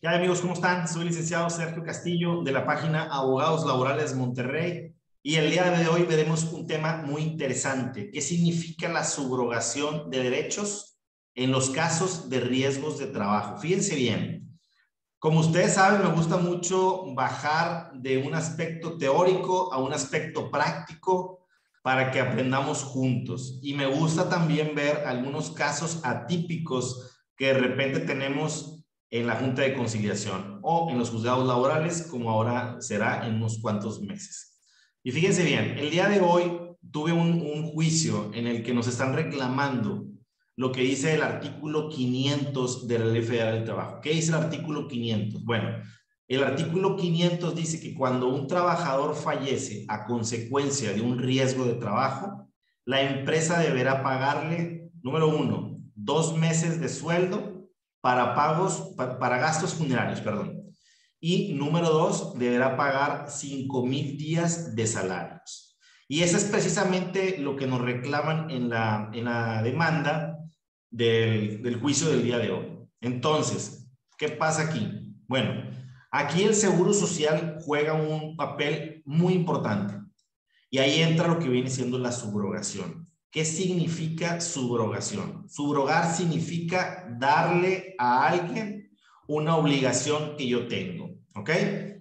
¿Qué hay amigos? ¿Cómo están? Soy licenciado Sergio Castillo de la página Abogados Laborales Monterrey y el día de hoy veremos un tema muy interesante. ¿Qué significa la subrogación de derechos en los casos de riesgos de trabajo? Fíjense bien. Como ustedes saben, me gusta mucho bajar de un aspecto teórico a un aspecto práctico para que aprendamos juntos. Y me gusta también ver algunos casos atípicos que de repente tenemos en la Junta de Conciliación o en los juzgados laborales, como ahora será en unos cuantos meses. Y fíjense bien, el día de hoy tuve un, juicio en el que nos están reclamando lo que dice el artículo 500 de la Ley Federal del Trabajo. ¿Qué dice el artículo 500? Bueno, el artículo 500 dice que cuando un trabajador fallece a consecuencia de un riesgo de trabajo, la empresa deberá pagarle, número uno, dos meses de sueldo para pagos, para, gastos funerarios, perdón. Y número dos, deberá pagar cinco mil días de salarios. Y eso es precisamente lo que nos reclaman en la, en la demanda del, del juicio del día de hoy. Entonces, ¿qué pasa aquí? Bueno, aquí el Seguro Social juega un papel muy importante. Y ahí entra lo que viene siendo la subrogación. ¿Qué significa subrogación? Subrogar significa darle a alguien una obligación que yo tengo, ¿ok?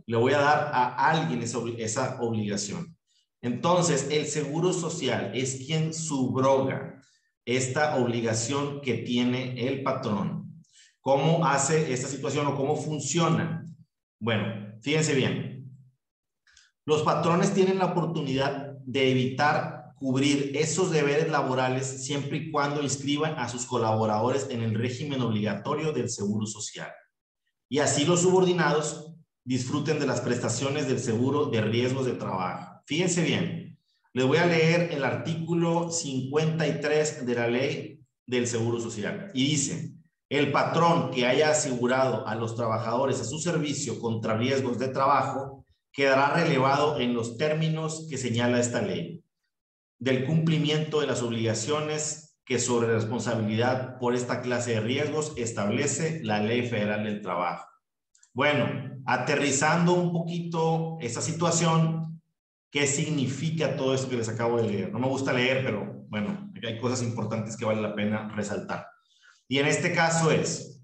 Le voy a dar a alguien esa, esa obligación. Entonces, el seguro social es quien subroga esta obligación que tiene el patrón. ¿Cómo hace esta situación o cómo funciona? Bueno, fíjense bien. Los patrones tienen la oportunidad de evitar cubrir esos deberes laborales siempre y cuando inscriban a sus colaboradores en el régimen obligatorio del Seguro Social. Y así los subordinados disfruten de las prestaciones del seguro de riesgos de trabajo. Fíjense bien, les voy a leer el artículo 53 de la ley del Seguro Social y dice, el patrón que haya asegurado a los trabajadores a su servicio contra riesgos de trabajo quedará relevado en los términos que señala esta ley del cumplimiento de las obligaciones que sobre responsabilidad por esta clase de riesgos establece la Ley Federal del Trabajo. Bueno, aterrizando un poquito esa situación, ¿qué significa todo esto que les acabo de leer? No me gusta leer, pero bueno, hay cosas importantes que vale la pena resaltar. Y en este caso es,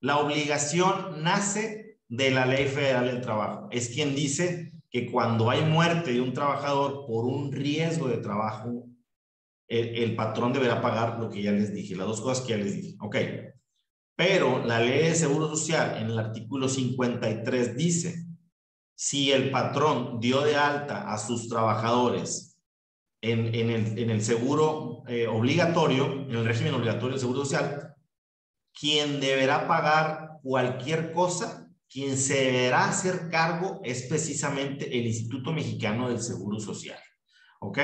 la obligación nace de la Ley Federal del Trabajo. Es quien dice que cuando hay muerte de un trabajador por un riesgo de trabajo, el, patrón deberá pagar lo que ya les dije, las dos cosas que ya les dije. Ok. Pero la ley de seguro social en el artículo 53 dice, si el patrón dio de alta a sus trabajadores en, el, en el, seguro eh, obligatorio, en el régimen obligatorio del seguro social, quien deberá pagar cualquier cosa quien se deberá hacer cargo es precisamente el Instituto Mexicano del Seguro Social. ¿Ok?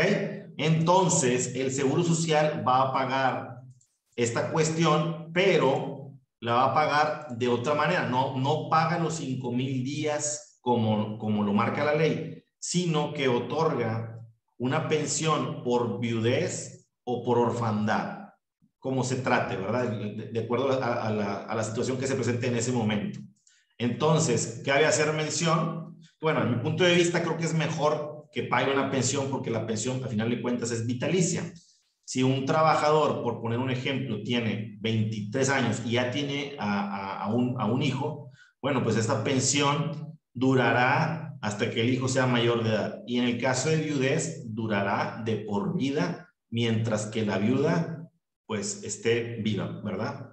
Entonces, el Seguro Social va a pagar esta cuestión, pero la va a pagar de otra manera. No, no paga los 5 mil días como, como lo marca la ley, sino que otorga una pensión por viudez o por orfandad, como se trate, ¿verdad? De, acuerdo a, la, a la situación que se presente en ese momento. Entonces, ¿qué cabe hacer mención. Bueno, en mi punto de vista creo que es mejor que pague una pensión porque la pensión, al final de cuentas, es vitalicia. Si un trabajador, por poner un ejemplo, tiene 23 años y ya tiene a, un, a un hijo, bueno, pues esta pensión durará hasta que el hijo sea mayor de edad. Y en el caso de viudez, durará de por vida mientras que la viuda, pues, esté viva, ¿verdad?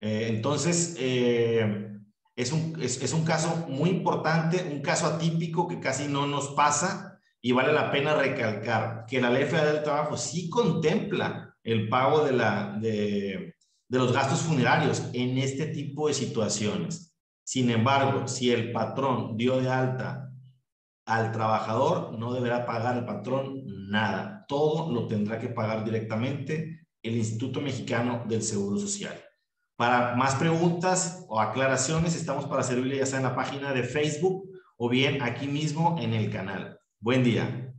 Eh, entonces, eh, es un, es, un caso muy importante, un caso atípico que casi no nos pasa y vale la pena recalcar que la Ley Federal del Trabajo sí contempla el pago de, la, de, de los gastos funerarios en este tipo de situaciones. Sin embargo, si el patrón dio de alta al trabajador, no deberá pagar el patrón nada. Todo lo tendrá que pagar directamente el Instituto Mexicano del Seguro Social. Para más preguntas o aclaraciones, estamos para servirle ya sea en la página de Facebook o bien aquí mismo en el canal. Buen día.